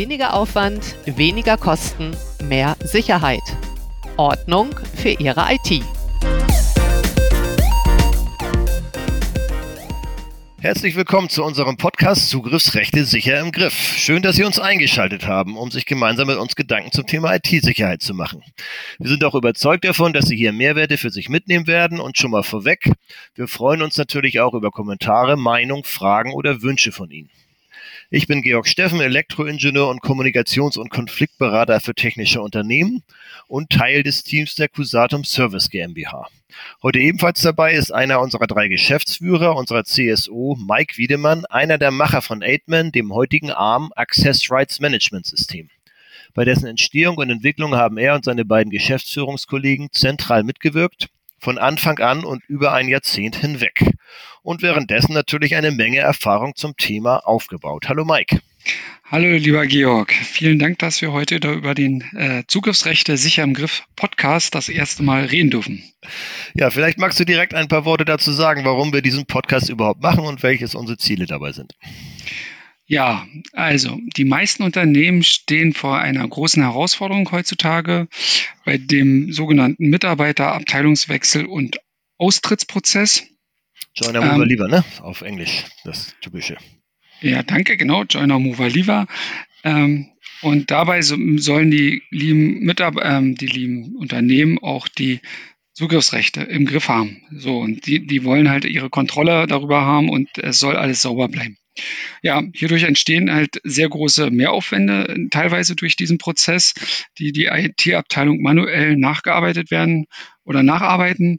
Weniger Aufwand, weniger Kosten, mehr Sicherheit. Ordnung für Ihre IT. Herzlich willkommen zu unserem Podcast Zugriffsrechte sicher im Griff. Schön, dass Sie uns eingeschaltet haben, um sich gemeinsam mit uns Gedanken zum Thema IT-Sicherheit zu machen. Wir sind auch überzeugt davon, dass Sie hier Mehrwerte für sich mitnehmen werden und schon mal vorweg, wir freuen uns natürlich auch über Kommentare, Meinung, Fragen oder Wünsche von Ihnen. Ich bin Georg Steffen, Elektroingenieur und Kommunikations- und Konfliktberater für technische Unternehmen und Teil des Teams der Cusatum Service GmbH. Heute ebenfalls dabei ist einer unserer drei Geschäftsführer, unserer CSO, Mike Wiedemann, einer der Macher von Aidman, dem heutigen ARM Access Rights Management System. Bei dessen Entstehung und Entwicklung haben er und seine beiden Geschäftsführungskollegen zentral mitgewirkt von Anfang an und über ein Jahrzehnt hinweg. Und währenddessen natürlich eine Menge Erfahrung zum Thema aufgebaut. Hallo Mike. Hallo lieber Georg, vielen Dank, dass wir heute da über den äh, Zugriffsrechte sicher im Griff Podcast das erste Mal reden dürfen. Ja, vielleicht magst du direkt ein paar Worte dazu sagen, warum wir diesen Podcast überhaupt machen und welches unsere Ziele dabei sind. Ja, also die meisten Unternehmen stehen vor einer großen Herausforderung heutzutage bei dem sogenannten Mitarbeiterabteilungswechsel und Austrittsprozess. Joiner Mover ähm, lieber, ne? Auf Englisch, das typische. Ja, danke, genau, Joiner Mover lieber. Ähm, und dabei so, sollen die lieben, Mitab ähm, die lieben Unternehmen auch die Zugriffsrechte im Griff haben. So, und die, die wollen halt ihre Kontrolle darüber haben und es soll alles sauber bleiben. Ja, hierdurch entstehen halt sehr große Mehraufwände, teilweise durch diesen Prozess, die die IT-Abteilung manuell nachgearbeitet werden oder nacharbeiten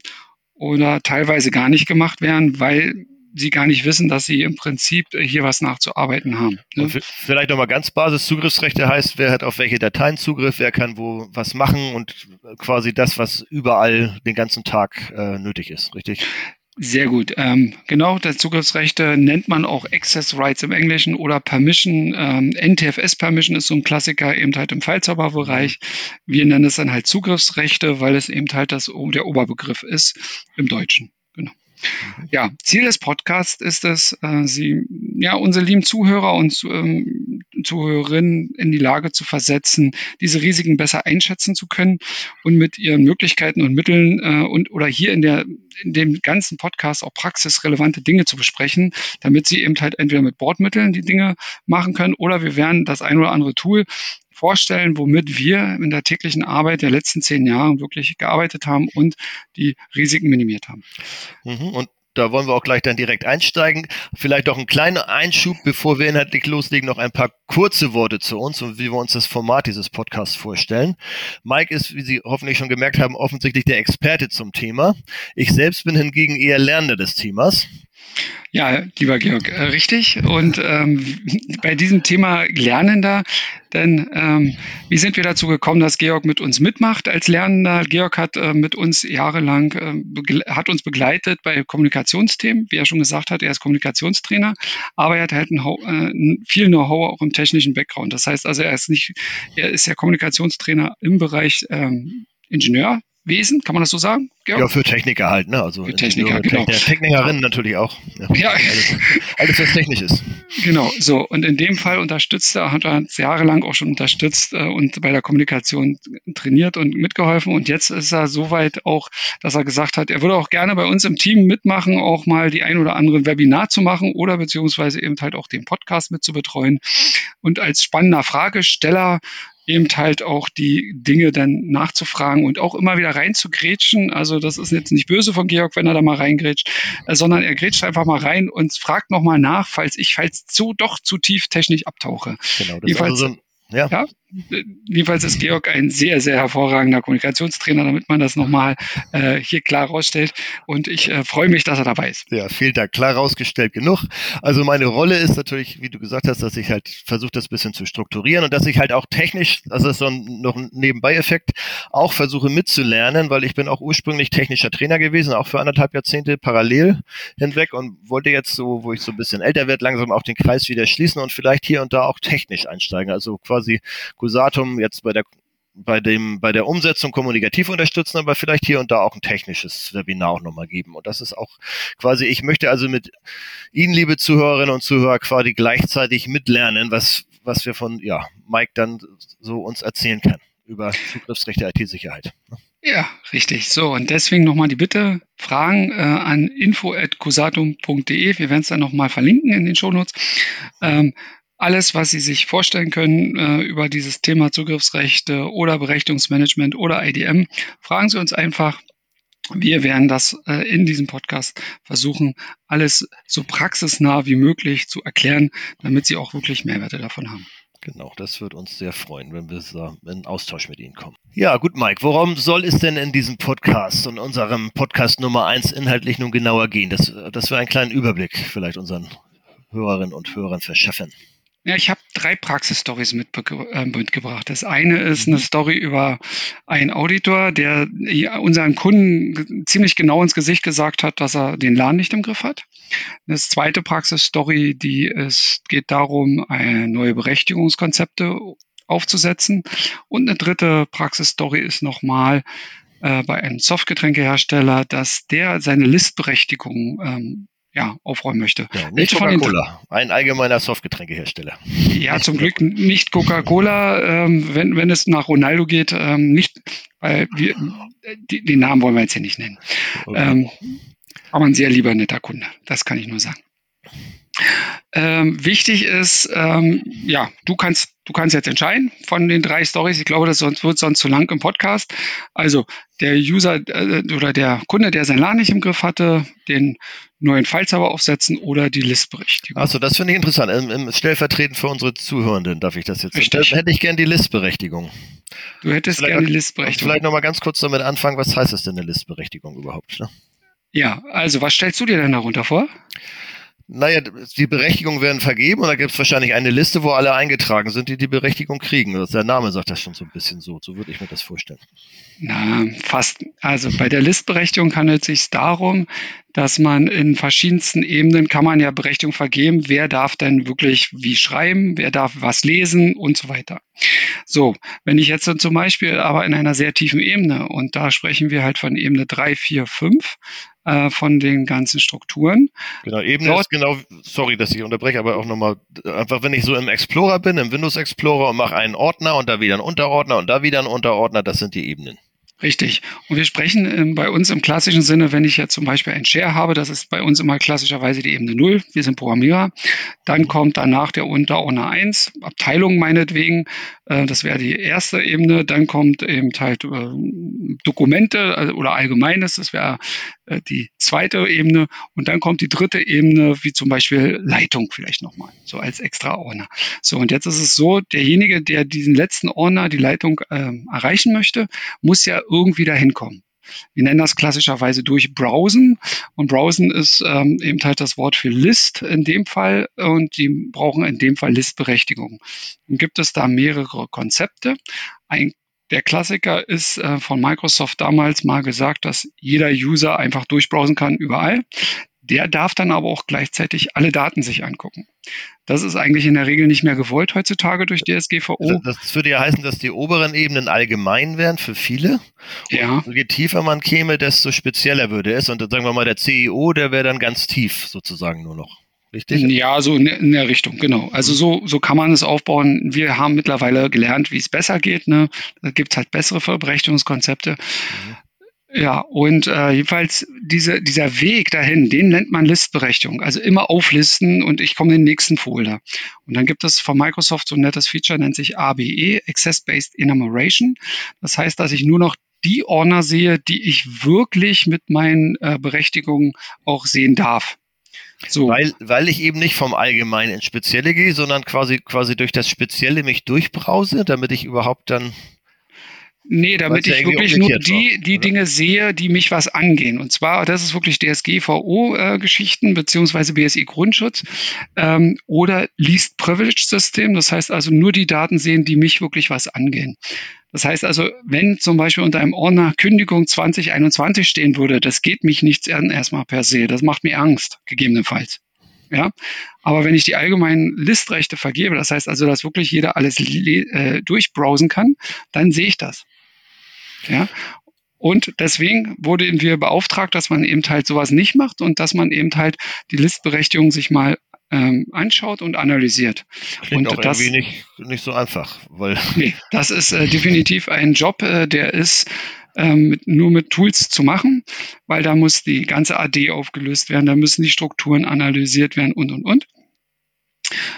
oder teilweise gar nicht gemacht werden, weil sie gar nicht wissen, dass sie im Prinzip hier was nachzuarbeiten haben. Ne? Vielleicht nochmal ganz Basis, Zugriffsrechte heißt, wer hat auf welche Dateien Zugriff, wer kann wo was machen und quasi das, was überall den ganzen Tag äh, nötig ist, richtig? Sehr gut. Ähm, genau, das Zugriffsrechte nennt man auch Access Rights im Englischen oder Permission. Ähm, NTFS Permission ist so ein Klassiker eben halt im Fallzauberbereich. Wir nennen es dann halt Zugriffsrechte, weil es eben halt das, der Oberbegriff ist im Deutschen. Genau. Ja, Ziel des Podcasts ist es, äh, Sie, ja, unsere lieben Zuhörer und ähm, Zuhörerinnen in die Lage zu versetzen, diese Risiken besser einschätzen zu können und mit ihren Möglichkeiten und Mitteln äh, und oder hier in der in dem ganzen Podcast auch praxisrelevante Dinge zu besprechen, damit Sie eben halt entweder mit Bordmitteln die Dinge machen können oder wir werden das ein oder andere Tool vorstellen, womit wir in der täglichen Arbeit der letzten zehn Jahre wirklich gearbeitet haben und die Risiken minimiert haben. Mhm. Und da wollen wir auch gleich dann direkt einsteigen. Vielleicht auch ein kleiner Einschub, bevor wir inhaltlich loslegen, noch ein paar kurze Worte zu uns und wie wir uns das Format dieses Podcasts vorstellen. Mike ist, wie Sie hoffentlich schon gemerkt haben, offensichtlich der Experte zum Thema. Ich selbst bin hingegen eher Lernender des Themas. Ja, lieber Georg, äh, richtig. Und ähm, bei diesem Thema Lernender, denn ähm, wie sind wir dazu gekommen, dass Georg mit uns mitmacht als Lernender? Georg hat äh, mit uns jahrelang, äh, hat uns begleitet bei Kommunikationsthemen. Wie er schon gesagt hat, er ist Kommunikationstrainer, aber er hat halt ein, äh, viel Know-how auch im technischen Background. Das heißt also, er ist nicht, er ist ja Kommunikationstrainer im Bereich ähm, Ingenieur, Wesen, kann man das so sagen? Georg? Ja, für Techniker halt, ne? Also für Techniker, genau. Techniker, Technikerinnen natürlich auch. Ja. ja. Alles, alles, was technisch ist. Genau, so. Und in dem Fall unterstützt er, hat er uns jahrelang auch schon unterstützt äh, und bei der Kommunikation trainiert und mitgeholfen. Und jetzt ist er so weit auch, dass er gesagt hat, er würde auch gerne bei uns im Team mitmachen, auch mal die ein oder andere Webinar zu machen oder beziehungsweise eben halt auch den Podcast mit zu betreuen. Und als spannender Fragesteller eben halt auch die Dinge dann nachzufragen und auch immer wieder reinzugrätschen. Also das ist jetzt nicht böse von Georg, wenn er da mal reingrätscht, äh, sondern er grätscht einfach mal rein und fragt nochmal nach, falls ich falls zu doch zu tief technisch abtauche. Genau, das Jedenfalls, ist also so ein ja. ja. Jedenfalls ist Georg ein sehr, sehr hervorragender Kommunikationstrainer, damit man das nochmal äh, hier klar rausstellt. Und ich äh, freue mich, dass er dabei ist. Ja, vielen Dank. Klar rausgestellt genug. Also meine Rolle ist natürlich, wie du gesagt hast, dass ich halt versuche, das bisschen zu strukturieren und dass ich halt auch technisch, also das ist so ein, noch ein Nebenbei-Effekt, auch versuche mitzulernen, weil ich bin auch ursprünglich technischer Trainer gewesen, auch für anderthalb Jahrzehnte parallel hinweg und wollte jetzt so, wo ich so ein bisschen älter werde, langsam auch den Kreis wieder schließen und vielleicht hier und da auch technisch einsteigen. Also quasi Cusatum jetzt bei der bei dem, bei der Umsetzung kommunikativ unterstützen, aber vielleicht hier und da auch ein technisches Webinar auch nochmal geben. Und das ist auch quasi, ich möchte also mit Ihnen, liebe Zuhörerinnen und Zuhörer, quasi gleichzeitig mitlernen, was was wir von ja, Mike dann so uns erzählen kann über Zugriffsrechte IT-Sicherheit. Ja, richtig. So, und deswegen nochmal die Bitte, Fragen äh, an info.cosatum.de. Wir werden es dann nochmal verlinken in den Shownotes. Ähm, alles, was Sie sich vorstellen können äh, über dieses Thema Zugriffsrechte oder Berechtigungsmanagement oder IDM, fragen Sie uns einfach. Wir werden das äh, in diesem Podcast versuchen, alles so praxisnah wie möglich zu erklären, damit Sie auch wirklich Mehrwerte davon haben. Genau, das wird uns sehr freuen, wenn wir in Austausch mit Ihnen kommen. Ja, gut, Mike, worum soll es denn in diesem Podcast und unserem Podcast Nummer 1 inhaltlich nun genauer gehen? Dass, dass wir einen kleinen Überblick vielleicht unseren Hörerinnen und Hörern verschaffen. Ja, ich habe drei Praxisstories äh, mitgebracht. Das eine ist eine mhm. Story über einen Auditor, der unseren Kunden ziemlich genau ins Gesicht gesagt hat, dass er den Laden nicht im Griff hat. Das zweite Praxisstory, die ist, geht darum, neue Berechtigungskonzepte aufzusetzen. Und eine dritte Praxisstory ist nochmal äh, bei einem Softgetränkehersteller, dass der seine Listberechtigung ähm, ja, aufräumen möchte. Ja, nicht Coca-Cola, ein allgemeiner Softgetränkehersteller. Ja, zum Glück nicht Coca-Cola, ähm, wenn, wenn es nach Ronaldo geht, ähm, nicht, weil wir, die, den Namen wollen wir jetzt hier nicht nennen. Okay. Ähm, aber ein sehr lieber netter Kunde, das kann ich nur sagen. Ähm, wichtig ist, ähm, ja, du kannst, du kannst jetzt entscheiden von den drei Stories. Ich glaube, das sonst, wird sonst zu lang im Podcast. Also der User äh, oder der Kunde, der sein LAN nicht im Griff hatte, den neuen Fallzauber aufsetzen oder die Listberechtigung. Achso, das finde ich interessant. Im, Im, stellvertretend für unsere Zuhörenden darf ich das jetzt. Richtig. Dann hätte ich gern die Listberechtigung. Du hättest gerne die Listberechtigung. Vielleicht nochmal ganz kurz damit anfangen, was heißt es denn eine Listberechtigung überhaupt? Ne? Ja, also was stellst du dir denn darunter vor? Naja, die Berechtigungen werden vergeben und da gibt es wahrscheinlich eine Liste, wo alle eingetragen sind, die die Berechtigung kriegen. Also der Name sagt das schon so ein bisschen so. So würde ich mir das vorstellen. Na, fast. Also bei der Listberechtigung handelt es sich darum, dass man in verschiedensten Ebenen kann man ja Berechtigung vergeben, wer darf denn wirklich wie schreiben, wer darf was lesen und so weiter. So, wenn ich jetzt zum Beispiel aber in einer sehr tiefen Ebene und da sprechen wir halt von Ebene 3, 4, 5, äh, von den ganzen Strukturen. Genau, eben Dort, ist genau, sorry, dass ich unterbreche, aber auch nochmal, einfach wenn ich so im Explorer bin, im Windows Explorer und mache einen Ordner und da wieder einen Unterordner und da wieder einen Unterordner, das sind die Ebenen. Richtig. Und wir sprechen ähm, bei uns im klassischen Sinne, wenn ich jetzt zum Beispiel ein Share habe, das ist bei uns immer klassischerweise die Ebene 0, wir sind Programmierer, dann kommt danach der Unterordner 1, Abteilung meinetwegen, äh, das wäre die erste Ebene, dann kommt eben halt äh, Dokumente also, oder Allgemeines, das wäre äh, die zweite Ebene. Und dann kommt die dritte Ebene, wie zum Beispiel Leitung vielleicht nochmal, so als extra Ordner. So, und jetzt ist es so, derjenige, der diesen letzten Ordner, die Leitung ähm, erreichen möchte, muss ja irgendwie dahin kommen. Wir nennen das klassischerweise durch Browsen. Und Browsen ist ähm, eben halt das Wort für List in dem Fall. Und die brauchen in dem Fall Listberechtigung. Und gibt es da mehrere Konzepte. Ein der Klassiker ist äh, von Microsoft damals mal gesagt, dass jeder User einfach durchbrowsen kann überall. Der darf dann aber auch gleichzeitig alle Daten sich angucken. Das ist eigentlich in der Regel nicht mehr gewollt heutzutage durch DSGVO. Also das würde ja heißen, dass die oberen Ebenen allgemein wären für viele. Ja. Und je tiefer man käme, desto spezieller würde es. Und dann sagen wir mal, der CEO, der wäre dann ganz tief sozusagen nur noch. Richtig? Ja, so in der Richtung, genau. Also so, so kann man es aufbauen. Wir haben mittlerweile gelernt, wie es besser geht. Ne? Da gibt es halt bessere Verbrechungskonzepte. Mhm. Ja, und äh, jedenfalls diese, dieser Weg dahin, den nennt man Listberechtigung. Also immer auflisten und ich komme in den nächsten Folder. Und dann gibt es von Microsoft so ein nettes Feature, nennt sich ABE, Access-Based Enumeration. Das heißt, dass ich nur noch die Ordner sehe, die ich wirklich mit meinen äh, Berechtigungen auch sehen darf. So. Weil, weil ich eben nicht vom Allgemeinen ins Spezielle gehe, sondern quasi, quasi durch das Spezielle mich durchbrause, damit ich überhaupt dann Nee, damit ich wirklich nur die, die Dinge sehe, die mich was angehen. Und zwar, das ist wirklich DSGVO-Geschichten beziehungsweise BSI-Grundschutz ähm, oder Least Privilege System. Das heißt also nur die Daten sehen, die mich wirklich was angehen. Das heißt also, wenn zum Beispiel unter einem Ordner Kündigung 2021 stehen würde, das geht mich nichts an erstmal per se. Das macht mir Angst, gegebenenfalls. Ja, aber wenn ich die allgemeinen Listrechte vergebe, das heißt also, dass wirklich jeder alles äh, durchbrowsen kann, dann sehe ich das. Ja, und deswegen wurden wir beauftragt, dass man eben halt sowas nicht macht und dass man eben halt die Listberechtigung sich mal ähm, anschaut und analysiert. Klingt und auch das, irgendwie nicht, nicht so einfach, weil nee, das ist äh, definitiv ein Job, äh, der ist ähm, mit, nur mit Tools zu machen, weil da muss die ganze AD aufgelöst werden, da müssen die Strukturen analysiert werden und, und, und.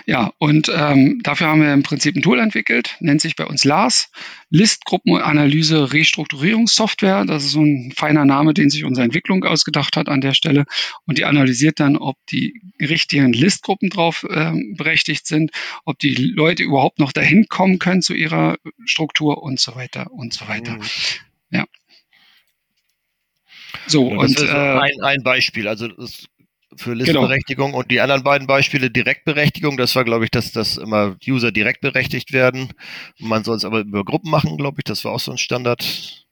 Ja, und ähm, dafür haben wir im Prinzip ein Tool entwickelt, nennt sich bei uns LARS, Listgruppenanalyse Restrukturierungssoftware. Das ist so ein feiner Name, den sich unsere Entwicklung ausgedacht hat an der Stelle. Und die analysiert dann, ob die richtigen Listgruppen drauf äh, berechtigt sind, ob die Leute überhaupt noch dahin kommen können zu ihrer Struktur und so weiter und so weiter. Mhm. Ja. So, ja, und äh, ein, ein Beispiel. Also das für genau. Listberechtigung genau. und die anderen beiden Beispiele Direktberechtigung, das war, glaube ich, dass, dass immer User direkt berechtigt werden. Man soll es aber über Gruppen machen, glaube ich, das war auch so ein Standard.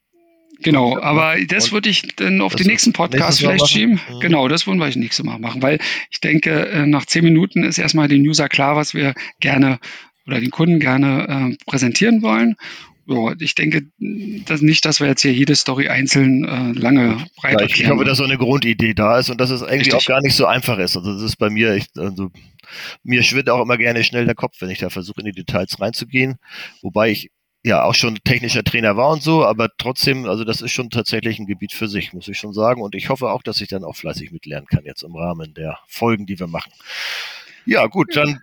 Genau, aber das würde ich dann auf den nächsten Podcast vielleicht schieben. Mhm. Genau, das würden wir das nächste Mal machen, weil ich denke, äh, nach zehn Minuten ist erstmal den User klar, was wir gerne oder den Kunden gerne äh, präsentieren wollen ja, ich denke dass nicht, dass wir jetzt hier jede Story einzeln äh, lange breit ja, ich, ich hoffe, dass so eine Grundidee da ist und dass es eigentlich Richtig. auch gar nicht so einfach ist. Also das ist bei mir echt, also mir schwirrt auch immer gerne schnell der Kopf, wenn ich da versuche, in die Details reinzugehen. Wobei ich ja auch schon technischer Trainer war und so, aber trotzdem, also das ist schon tatsächlich ein Gebiet für sich, muss ich schon sagen. Und ich hoffe auch, dass ich dann auch fleißig mitlernen kann jetzt im Rahmen der Folgen, die wir machen. Ja, gut, dann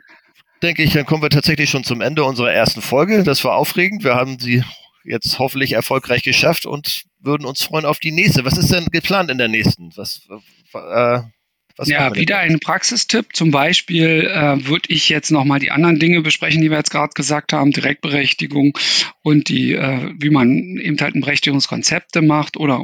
denke ich, dann kommen wir tatsächlich schon zum Ende unserer ersten Folge. Das war aufregend. Wir haben sie jetzt hoffentlich erfolgreich geschafft und würden uns freuen auf die nächste. Was ist denn geplant in der nächsten? Was, äh, was ja, wieder ein Praxistipp. Zum Beispiel äh, würde ich jetzt nochmal die anderen Dinge besprechen, die wir jetzt gerade gesagt haben, Direktberechtigung und die, äh, wie man eben halt ein Berechtigungskonzepte macht oder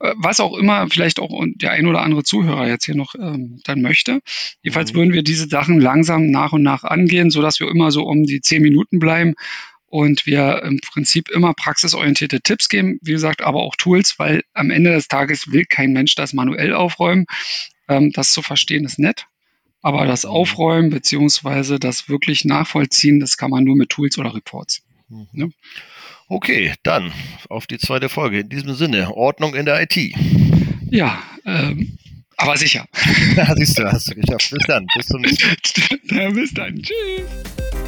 äh, was auch immer vielleicht auch der ein oder andere Zuhörer jetzt hier noch ähm, dann möchte. Jedenfalls mhm. würden wir diese Sachen langsam nach und nach angehen, sodass wir immer so um die zehn Minuten bleiben und wir im Prinzip immer praxisorientierte Tipps geben, wie gesagt, aber auch Tools, weil am Ende des Tages will kein Mensch das manuell aufräumen. Ähm, das zu verstehen ist nett, aber das mhm. Aufräumen beziehungsweise das wirklich Nachvollziehen, das kann man nur mit Tools oder Reports. Mhm. Ne? Okay, dann auf die zweite Folge. In diesem Sinne, Ordnung in der IT. Ja, ähm, aber sicher. Siehst du, hast du geschafft. Bis dann. Bis zum nächsten Mal. bis dann. Tschüss.